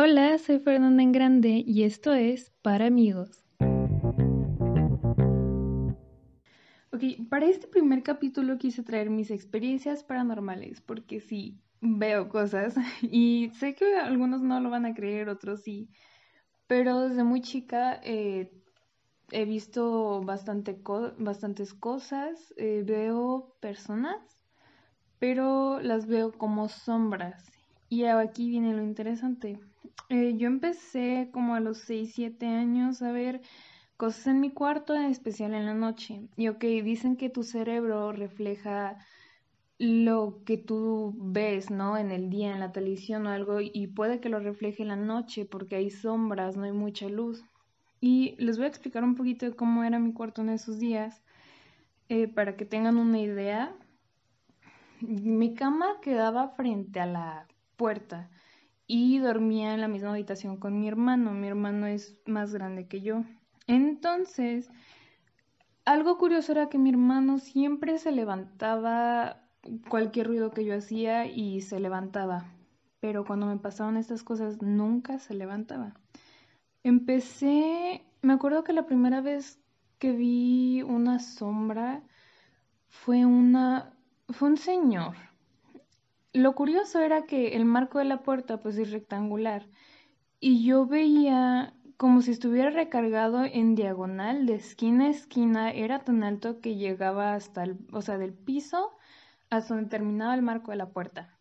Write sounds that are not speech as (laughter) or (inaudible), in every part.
Hola, soy Fernanda en Grande y esto es Para Amigos. Ok, para este primer capítulo quise traer mis experiencias paranormales, porque sí, veo cosas (laughs) y sé que algunos no lo van a creer, otros sí, pero desde muy chica eh, he visto bastante bastantes cosas, eh, veo personas, pero las veo como sombras. Y aquí viene lo interesante. Eh, yo empecé como a los 6, 7 años a ver cosas en mi cuarto, en especial en la noche. Y ok, dicen que tu cerebro refleja lo que tú ves, ¿no? En el día, en la televisión o algo, y puede que lo refleje en la noche porque hay sombras, no hay mucha luz. Y les voy a explicar un poquito de cómo era mi cuarto en esos días, eh, para que tengan una idea. Mi cama quedaba frente a la puerta y dormía en la misma habitación con mi hermano. Mi hermano es más grande que yo. Entonces, algo curioso era que mi hermano siempre se levantaba cualquier ruido que yo hacía y se levantaba. Pero cuando me pasaban estas cosas nunca se levantaba. Empecé, me acuerdo que la primera vez que vi una sombra fue una, fue un señor lo curioso era que el marco de la puerta pues es rectangular y yo veía como si estuviera recargado en diagonal de esquina a esquina, era tan alto que llegaba hasta el, o sea, del piso hasta donde terminaba el marco de la puerta.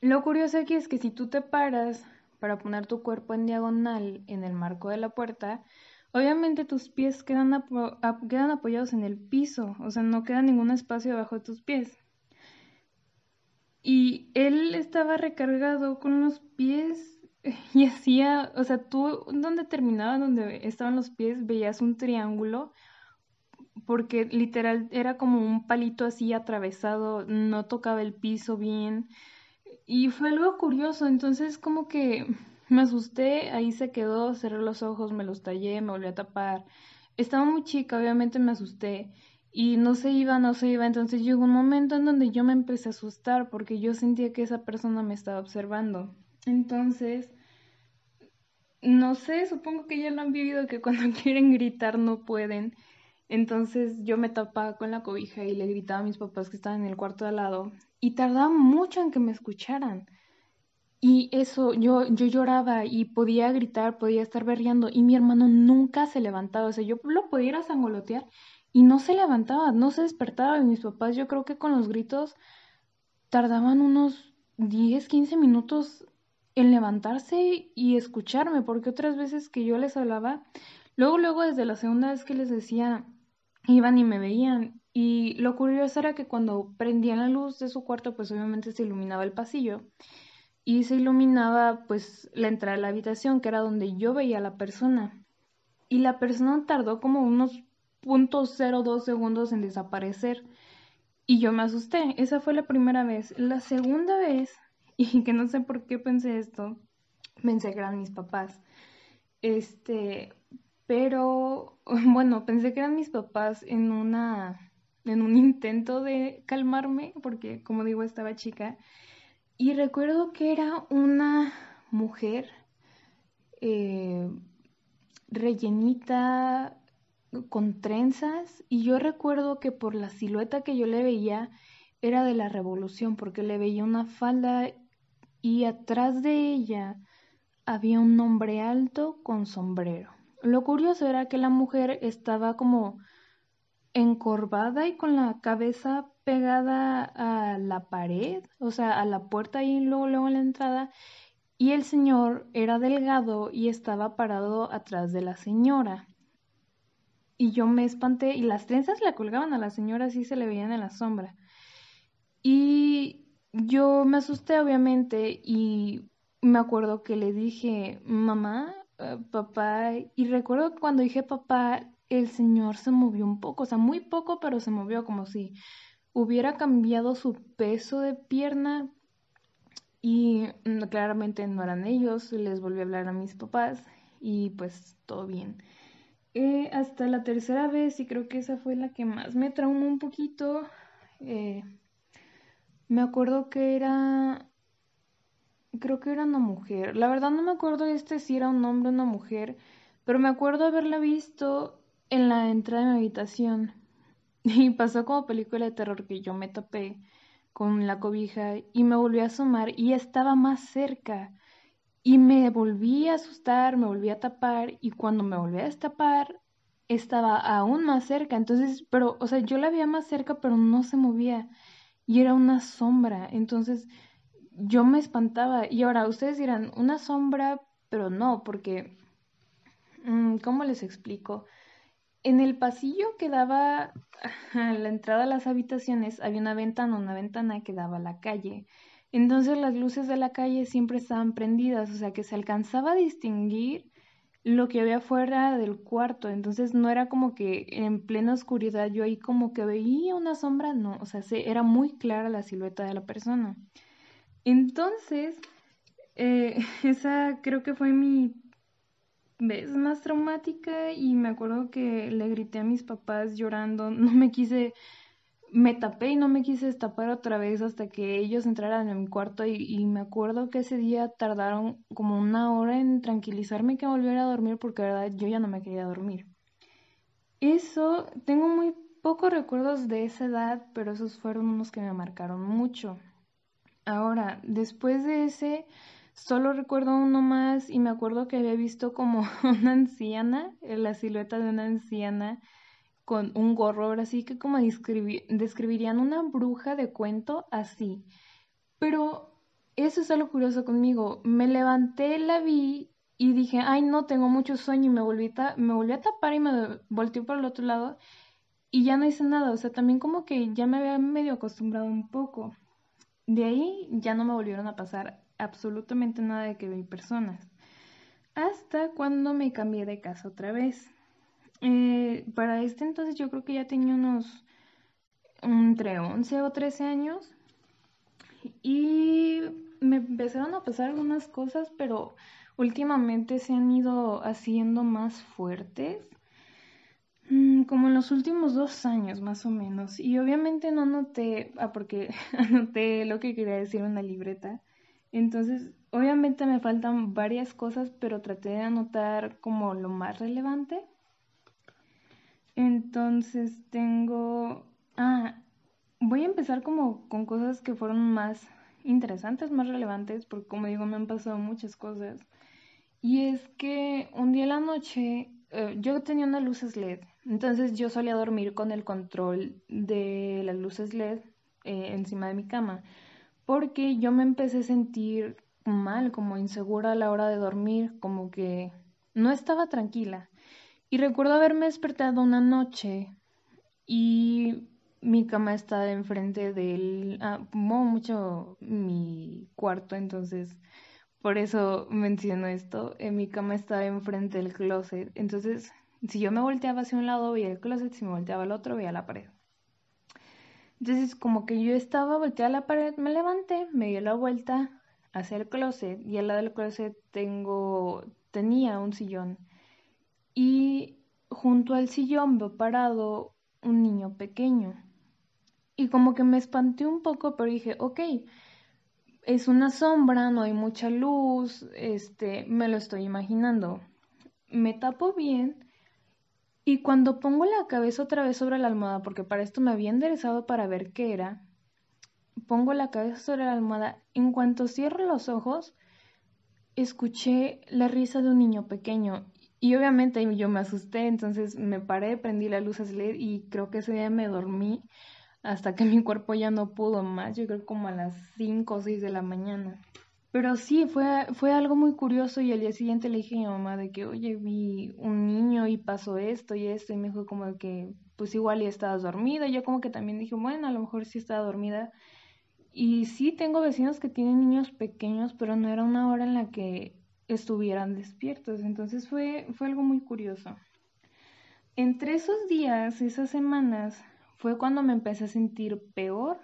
Lo curioso aquí es que si tú te paras para poner tu cuerpo en diagonal en el marco de la puerta, obviamente tus pies quedan, quedan apoyados en el piso, o sea, no queda ningún espacio debajo de tus pies. Y él estaba recargado con los pies (laughs) y hacía, o sea, tú donde terminaba, donde estaban los pies, veías un triángulo, porque literal era como un palito así atravesado, no tocaba el piso bien. Y fue algo curioso, entonces como que me asusté, ahí se quedó, cerré los ojos, me los tallé, me volví a tapar. Estaba muy chica, obviamente me asusté y no se iba, no se iba. Entonces llegó un momento en donde yo me empecé a asustar porque yo sentía que esa persona me estaba observando. Entonces, no sé, supongo que ya lo han vivido que cuando (laughs) quieren gritar no pueden. Entonces yo me tapaba con la cobija y le gritaba a mis papás que estaban en el cuarto de al lado y tardaba mucho en que me escucharan. Y eso, yo, yo lloraba y podía gritar, podía estar berreando y mi hermano nunca se levantaba. O sea, yo lo podía ir a sangolotear y no se levantaba, no se despertaba. Y mis papás, yo creo que con los gritos tardaban unos 10, 15 minutos en levantarse y escucharme, porque otras veces que yo les hablaba, luego, luego desde la segunda vez que les decía, iban y me veían. Y lo curioso era que cuando prendían la luz de su cuarto, pues obviamente se iluminaba el pasillo y se iluminaba pues la entrada de la habitación, que era donde yo veía a la persona. Y la persona tardó como unos .02 segundos en desaparecer. Y yo me asusté. Esa fue la primera vez. La segunda vez, (laughs) y que no sé por qué pensé esto, pensé que eran mis papás. Este, pero (laughs) bueno, pensé que eran mis papás en una en un intento de calmarme, porque como digo, estaba chica. Y recuerdo que era una mujer eh, rellenita, con trenzas y yo recuerdo que por la silueta que yo le veía era de la revolución porque le veía una falda y atrás de ella había un hombre alto con sombrero. Lo curioso era que la mujer estaba como encorvada y con la cabeza pegada a la pared, o sea, a la puerta y luego, luego en la entrada, y el señor era delgado y estaba parado atrás de la señora. Y yo me espanté y las trenzas le colgaban a la señora, así se le veían en la sombra. Y yo me asusté, obviamente, y me acuerdo que le dije, mamá, eh, papá, y recuerdo que cuando dije papá, el señor se movió un poco, o sea, muy poco, pero se movió como si hubiera cambiado su peso de pierna. Y mm, claramente no eran ellos, les volví a hablar a mis papás y pues todo bien. Hasta la tercera vez, y creo que esa fue la que más me traumó un poquito. Eh, me acuerdo que era creo que era una mujer. La verdad no me acuerdo este si era un hombre o una mujer, pero me acuerdo haberla visto en la entrada de mi habitación. (laughs) Y pasó como película de terror que yo me tapé con la cobija y me volví a asomar y estaba más cerca. Y me volví a asustar, me volví a tapar y cuando me volví a destapar estaba aún más cerca. Entonces, pero, o sea, yo la veía más cerca, pero no se movía y era una sombra. Entonces, yo me espantaba. Y ahora, ustedes dirán, una sombra, pero no, porque, mm, ¿cómo les explico? En el pasillo que daba (laughs) a la entrada a las habitaciones había una ventana, una ventana que daba a la calle. Entonces las luces de la calle siempre estaban prendidas, o sea que se alcanzaba a distinguir lo que había fuera del cuarto. Entonces no era como que en plena oscuridad yo ahí como que veía una sombra, no, o sea, se, era muy clara la silueta de la persona. Entonces, eh, (laughs) esa creo que fue mi vez más traumática y me acuerdo que le grité a mis papás llorando, (laughs) no me quise, me tapé y no me quise destapar otra vez hasta que ellos entraran en mi cuarto y, me acuerdo que ese día tardaron como una hora en tranquilizarme que volviera a dormir porque la verdad yo ya no me quería dormir. Eso, tengo muy pocos recuerdos de esa edad, pero esos fueron unos que me marcaron mucho. Ahora, después de ese, Solo recuerdo uno más y me acuerdo que había visto como (laughs) una anciana, la silueta de una anciana con un gorro, ahora sí que como describirían una bruja de cuento así. Pero eso es algo curioso conmigo. Me levanté, la vi y dije, ay no, tengo mucho sueño y me volví, me volví a tapar y me volteé por el otro lado y ya no hice nada. O sea, también como que ya me había medio acostumbrado un poco. De ahí ya no me volvieron a pasar absolutamente nada de que vi personas. Hasta cuando me cambié de casa otra vez. Eh, para este entonces yo creo que ya tenía unos entre 11 o 13 años. Y me empezaron a pasar algunas cosas, pero últimamente se han ido haciendo más fuertes. Mm, como en los últimos dos años más o menos. Y obviamente no anoté, ah, porque (laughs) anoté lo que quería decir en una libreta. Entonces, obviamente me faltan varias cosas, pero traté de anotar como lo más relevante. Entonces tengo... Ah, voy a empezar como con cosas que fueron más interesantes, más relevantes, porque como digo, me han pasado muchas cosas. Y es que un día en la noche eh, yo tenía unas luces LED, entonces yo solía dormir con el control de las luces LED eh, encima de mi cama porque yo me empecé a sentir mal, como insegura a la hora de dormir, como que no estaba tranquila. Y recuerdo haberme despertado una noche y mi cama estaba enfrente del, ah, mucho mi cuarto, entonces por eso menciono esto, en mi cama estaba enfrente del closet, entonces si yo me volteaba hacia un lado veía el closet, si me volteaba al otro veía la pared. Entonces, como que yo estaba volteada a la pared, me levanté, me dio la vuelta hacia el closet y al lado del closet tengo, tenía un sillón. Y junto al sillón veo parado un niño pequeño. Y como que me espanté un poco, pero dije, ok, es una sombra, no hay mucha luz, este, me lo estoy imaginando. Me tapo bien y cuando pongo la cabeza otra vez sobre la almohada, porque para esto me había enderezado para ver qué era, pongo la cabeza sobre la almohada, en cuanto cierro los ojos, escuché la risa de un niño pequeño. Y obviamente yo me asusté, entonces me paré, prendí la luz LED y creo que ese día me dormí hasta que (laughs) mi cuerpo ya no pudo más, yo creo como a las 5 o 6 de la mañana. Pero sí, fue, fue algo muy curioso y al día siguiente le dije a mi mamá de que, oye, vi un niño y pasó esto y esto y me dijo como que, pues igual ya estabas dormida. Yo como que también dije, bueno, a lo mejor sí estaba dormida. Y sí, tengo vecinos que tienen niños pequeños, pero no era una hora en la que estuvieran despiertos. Entonces fue, fue algo muy curioso. Entre esos días, esas semanas, fue cuando me empecé a sentir peor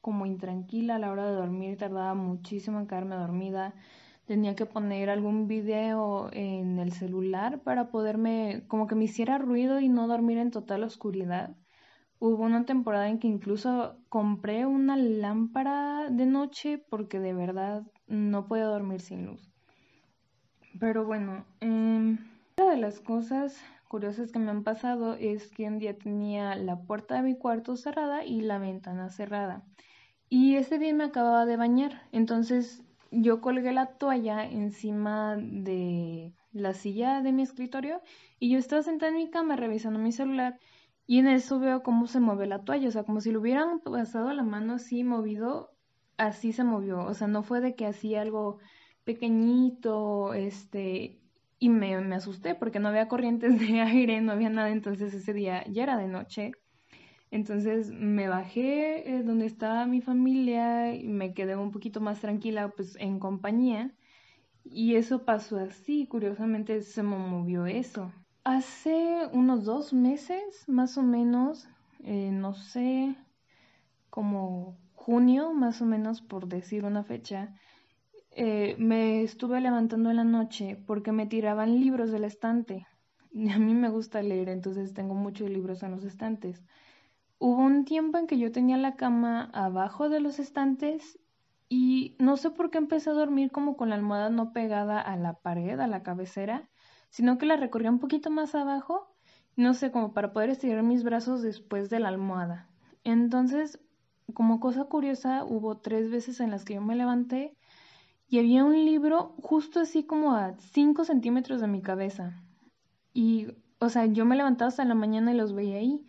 como intranquila a la hora de dormir, tardaba muchísimo en quedarme dormida. Tenía que poner algún video en el celular para poderme, como que me hiciera ruido y no dormir en total oscuridad, Hubo una temporada en que incluso compré una lámpara de noche porque de verdad no podía dormir sin luz. Pero bueno, em, una de las cosas curiosas que me han pasado es que un día tenía la puerta de mi cuarto cerrada y la ventana cerrada. Y ese día me acababa de bañar, entonces yo colgué la toalla encima de la silla de mi escritorio y yo estaba sentada en mi cama revisando mi celular y en eso veo cómo se mueve la toalla, o sea, como si le hubieran pasado la mano así movido, así se movió, o sea, no fue de que hacía algo pequeñito, este, y me, asusté porque no había corrientes (laughs) de aire, no había nada, entonces ese día ya era de noche. Entonces me bajé eh, donde estaba mi familia y me quedé un poquito más tranquila pues en compañía. Y eso pasó así, curiosamente se me movió eso. Hace unos dos meses, más o menos, eh, no sé, como junio, más o menos, por decir una fecha, eh, me estuve levantando en la noche porque me tiraban libros del estante. (laughs) Y a mí me gusta leer, entonces tengo muchos libros en los estantes. Hubo un tiempo en que yo tenía la cama abajo de los estantes y no sé por qué empecé a dormir como con la almohada no pegada a la pared, a la cabecera, sino que la recorría un poquito más abajo, no sé, como para poder estirar mis brazos después de la almohada. Entonces, como cosa curiosa, hubo tres veces en las que yo me levanté y había un libro justo así como a 5 centímetros de mi cabeza. Y, o sea, yo me levantaba hasta la mañana y los veía ahí.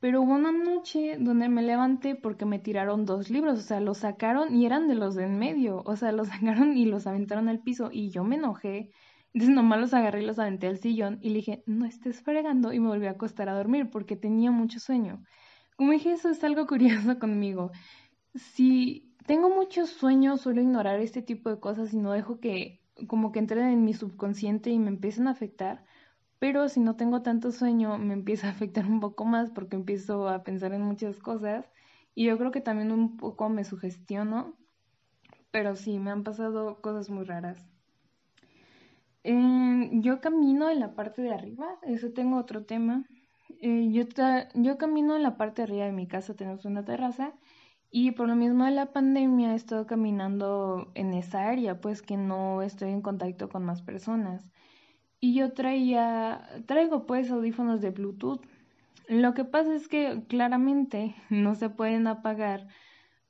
Pero hubo una noche donde me levanté porque me tiraron dos libros, o sea, los sacaron y eran de los de en medio, o sea, los (laughs) sacaron y los aventaron al piso y yo me enojé entonces nomás los agarré y los aventé al sillón y le dije, no estés fregando y me volví a acostar a dormir porque tenía mucho sueño. Como dije, eso es algo curioso conmigo. Si tengo mucho sueño, suelo ignorar este tipo de cosas y no dejo que como que entren en mi subconsciente y me empiecen a afectar. Pero si no tengo tanto sueño, me empieza a afectar un poco más porque empiezo a pensar en muchas cosas. Y yo creo que también un poco me sugestiono. Pero sí, me han pasado cosas muy raras. Eh, yo camino en la parte de arriba, eso tengo otro tema. Eh, yo, yo camino en la parte de arriba de mi casa, tenemos una terraza y por lo mismo de la pandemia he estado caminando en esa área, pues que no estoy en contacto con más personas. Y yo traía, traigo pues audífonos de Bluetooth. Lo que pasa es que claramente (laughs) no se pueden apagar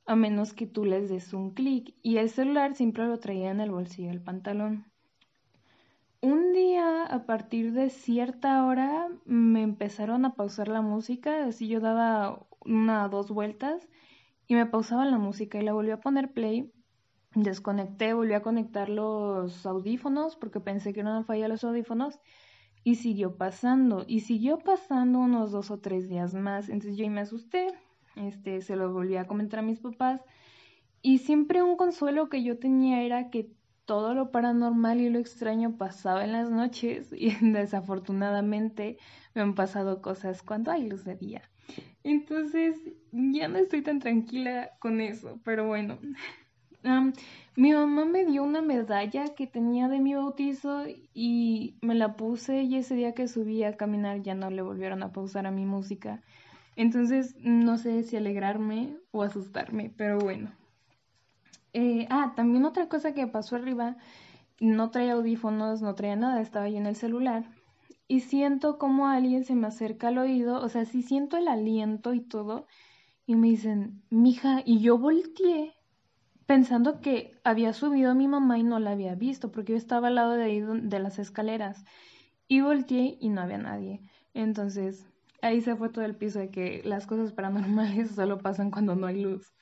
a menos que tú les des un clic y el celular siempre lo traía en el bolsillo del pantalón. Un día, a partir de cierta hora, me empezaron a pausar la música, así yo daba una o dos vueltas y me pausaba la música y la volví a poner play. Desconecté, volví a conectar los audífonos porque pensé que era una falla los audífonos y siguió pasando y siguió pasando unos dos o tres días más. Entonces yo me asusté, este, se lo volví a comentar a mis papás y siempre un consuelo que yo tenía era que todo lo paranormal y lo extraño pasaba en las noches (laughs) y desafortunadamente me han pasado cosas cuando hay luz de día. Entonces ya no estoy tan tranquila con eso, pero bueno. (laughs) mi mamá me dio una medalla que tenía de mi bautizo y me la puse y ese día que subí a caminar ya no le volvieron a pausar a mi música. Entonces no sé si alegrarme o asustarme, pero bueno. Eh, ah, también otra cosa que pasó arriba, no traía audífonos, no traía nada, estaba yo en el celular y siento como alguien se me acerca al oído, o sea, sí siento el aliento y todo, y me dicen, mija, y yo volteé pensando que había subido mi mamá y no la había visto, porque yo estaba al lado de ahí de las escaleras, y volteé y no había nadie. Entonces, ahí se fue todo el piso de que las cosas paranormales (laughs) solo pasan cuando no hay luz.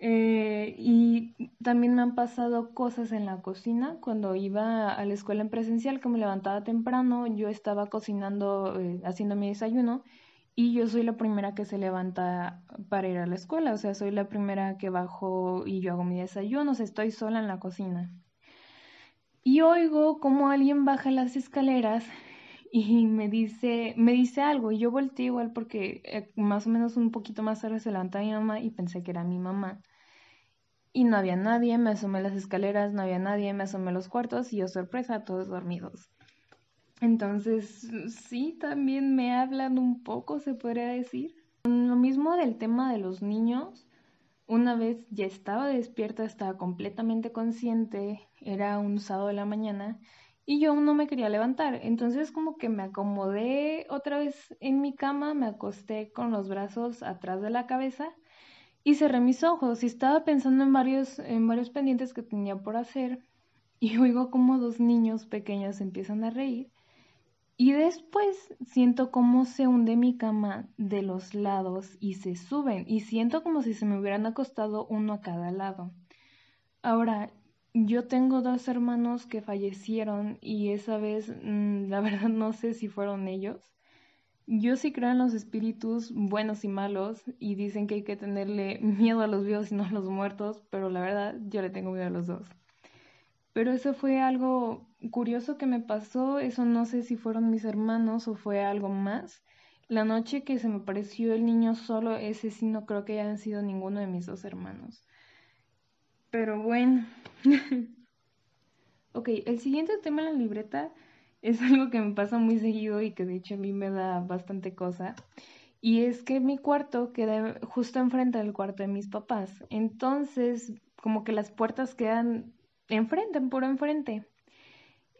Eh, y también me han pasado cosas en la cocina. Cuando iba a la escuela en presencial, que me levantaba temprano, yo estaba cocinando, eh, haciendo mi desayuno y yo soy la primera que se levanta para ir a la escuela. O sea, soy la primera que bajo y yo hago mi desayuno. O sea, estoy sola en la cocina. Y oigo como alguien baja las escaleras y me dice, me dice algo y yo volteé igual porque eh, más o menos un poquito más tarde se levanta mi mamá y pensé que era mi mamá. Y no había nadie, me asomé las escaleras, no había nadie, me asomé los cuartos y yo sorpresa, todos dormidos. Entonces, sí, también me hablan un poco, se podría decir. Lo mismo del tema de los niños, una vez ya estaba despierta, estaba completamente consciente, era un sábado de la mañana y yo no me quería levantar. Entonces como que me acomodé otra vez en mi cama, me acosté con los brazos atrás de la cabeza y cerré mis ojos y estaba pensando en varios, en varios pendientes que tenía por hacer (laughs) y oigo como dos niños pequeños empiezan a reír y después siento cómo se hunde mi cama de los lados y se suben y siento como si se me hubieran acostado uno a cada lado. Ahora, yo tengo dos hermanos que fallecieron y esa vez mm, la (laughs) verdad no sé si fueron ellos. Yo sí creo en los espíritus buenos y malos y dicen que hay que tenerle (laughs) miedo a los vivos y no a los muertos, pero la verdad yo le tengo miedo a los dos. Pero eso fue algo curioso que me pasó, eso no sé si fueron mis hermanos o fue algo más. La noche que se me pareció el niño solo, ese sí no creo que hayan sido ninguno de mis dos hermanos. Pero bueno. (laughs) ok, el siguiente tema en la libreta es algo que me pasa muy seguido y que de hecho a mí me da bastante cosa. Y es que mi cuarto queda justo enfrente del cuarto de mis papás. Entonces, como que las puertas quedan enfrente, por enfrente.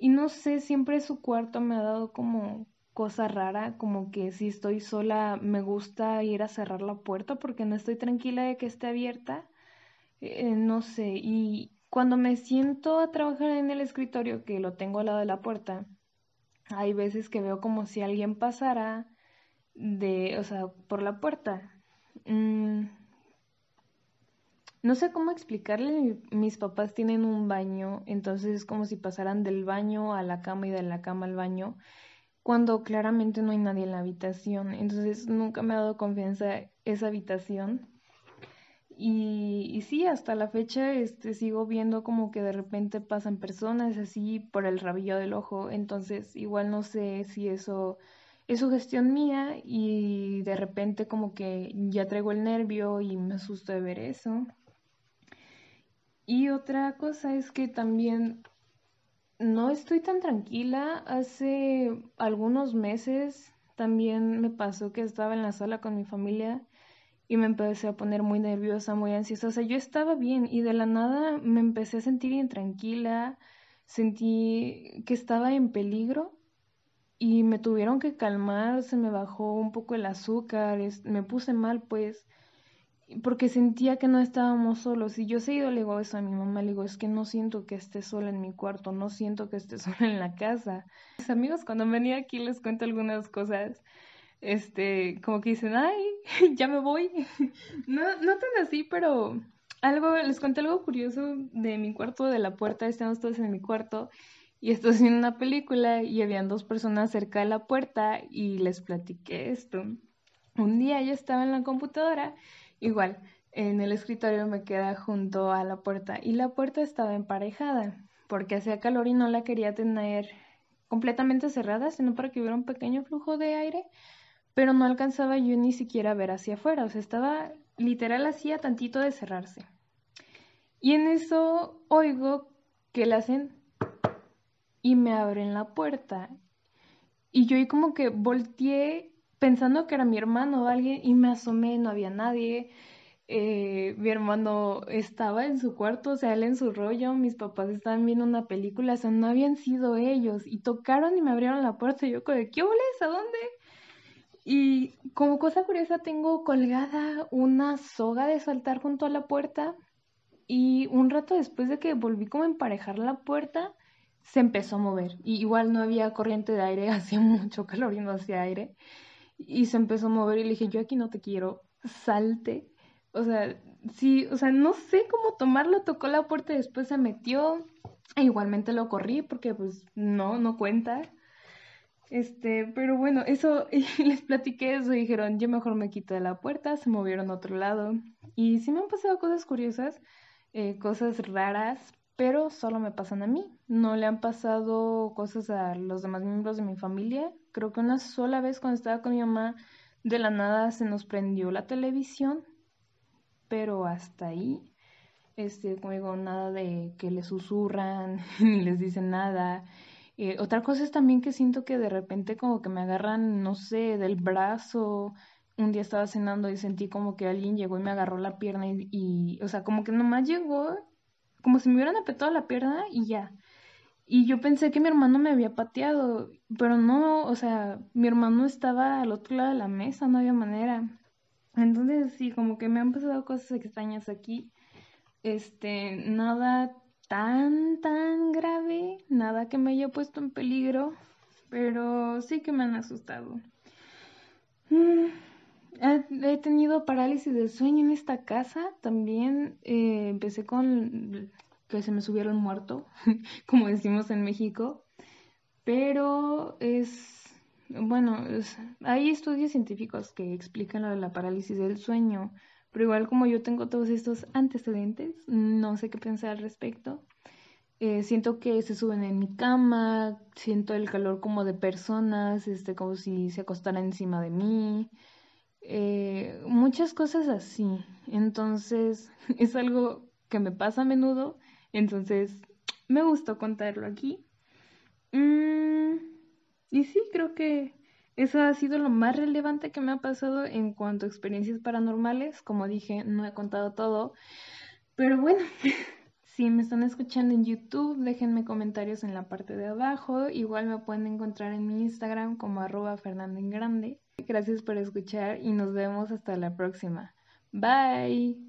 Y no sé, siempre su cuarto me ha dado como cosa rara, como que si estoy sola me gusta ir a cerrar la puerta porque no estoy tranquila de que esté abierta. Eh, no sé, y cuando me siento a trabajar en el escritorio, que lo tengo al lado de la puerta, hay veces que veo como si alguien pasara de, o sea, por la puerta. Mm, no sé cómo explicarle, mis papás tienen un baño, entonces es como si pasaran del baño a la cama y de la cama al baño, cuando claramente no hay nadie en la habitación. Entonces nunca me ha dado confianza esa habitación. Y, sí, hasta la fecha este, sigo viendo como que de repente pasan personas así por el rabillo del ojo, entonces igual no sé si eso es su gestión mía y de repente como que ya traigo el nervio y me asusto de ver eso. Y otra cosa es que también no estoy tan tranquila. Hace algunos meses también me pasó que estaba en la sala con mi familia y me empecé a poner muy nerviosa, muy ansiosa. O sea, yo estaba bien y de la nada me empecé a sentir intranquila, sentí que estaba en peligro y me tuvieron que calmar, se me bajó un poco el azúcar, me puse mal pues porque sentía que no estábamos solos. Y yo seguido le digo eso a mi mamá, le digo, es que no siento que esté sola en mi cuarto, no siento que esté (laughs) sola en la casa. Mis amigos cuando venía aquí les cuento algunas cosas, este, como que dicen, ay, (laughs) ya me voy. (laughs) no, no tan así, pero algo, les conté algo curioso de mi cuarto, de la puerta, estamos todos en mi cuarto. Y estoy haciendo una película y habían dos personas cerca de la puerta y les platiqué esto. Un día yo estaba en la computadora Igual, en el escritorio me queda junto a la puerta y la puerta estaba emparejada porque hacía calor y no la quería tener completamente cerrada, sino para que hubiera un pequeño flujo de aire, pero no alcanzaba yo ni siquiera a ver hacia afuera, o sea, estaba literal hacía tantito de cerrarse. Y en eso oigo que le hacen y me abren la puerta. Y yo ahí como que volteé pensando que era mi hermano o alguien y me asomé, no había nadie. Eh, mi hermano estaba en su cuarto, o sea, él en su rollo, mis papás estaban viendo una película, o sea, no habían sido ellos y tocaron y me abrieron la puerta y yo como ¿qué oles? ¿A dónde? Y como cosa curiosa tengo colgada una soga de saltar junto a la puerta y un rato después de que volví como a emparejar la puerta, se empezó a mover. Y igual no había corriente de aire, (laughs) hacía mucho calor y no hacía aire y se empezó a mover y le dije, yo aquí no te quiero, salte. O sea, sí, o sea, no sé cómo tomarlo, tocó la puerta y después se metió. E igualmente lo corrí porque pues no, no cuenta. Este, pero bueno, eso, (laughs) y les platiqué eso dijeron, yo mejor me quito de la puerta, se movieron a otro lado. Y sí me han pasado cosas curiosas, eh, cosas raras, pero solo me pasan a mí. No le han pasado cosas a los demás miembros de mi familia, Creo que una sola vez cuando estaba con mi mamá, de la nada se nos prendió la televisión, pero hasta ahí, este, como digo, nada de que les susurran (laughs) ni les dicen nada. Eh, otra cosa es también que siento que de repente como que me agarran, no sé, del brazo un día estaba cenando y sentí como que alguien llegó y me agarró la pierna y, o sea, como que nomás llegó, como si me hubieran apretado la pierna y ya. Y yo pensé que mi hermano me había pateado, pero no, o sea, mi hermano estaba al otro lado de la mesa, no había manera. Entonces, sí, como que me han pasado cosas extrañas aquí. Este, nada tan, tan grave, nada que me haya puesto en peligro, pero sí que me han asustado. Mm, he tenido parálisis del sueño en esta casa. También eh, empecé con que se me subiera el muerto, (laughs) como decimos en México. Pero es, bueno, hay estudios científicos que explican lo de la parálisis del sueño. Pero igual como yo tengo todos estos antecedentes, no sé qué pensar al respecto. Eh, siento que se suben en mi cama, siento el calor como de personas, este, como si se acostaran encima de mí, eh, muchas cosas así. Entonces (laughs) es algo que me pasa a menudo, entonces me gustó contarlo aquí. Mm, y sí, creo que eso ha sido lo más relevante que me ha pasado en cuanto a experiencias paranormales. Como dije, no he contado todo. Pero bueno, (laughs) si me están escuchando en YouTube, déjenme comentarios en la parte de abajo. Igual me pueden encontrar en mi Instagram como arroba Grande. Gracias por escuchar y nos vemos hasta la próxima. Bye.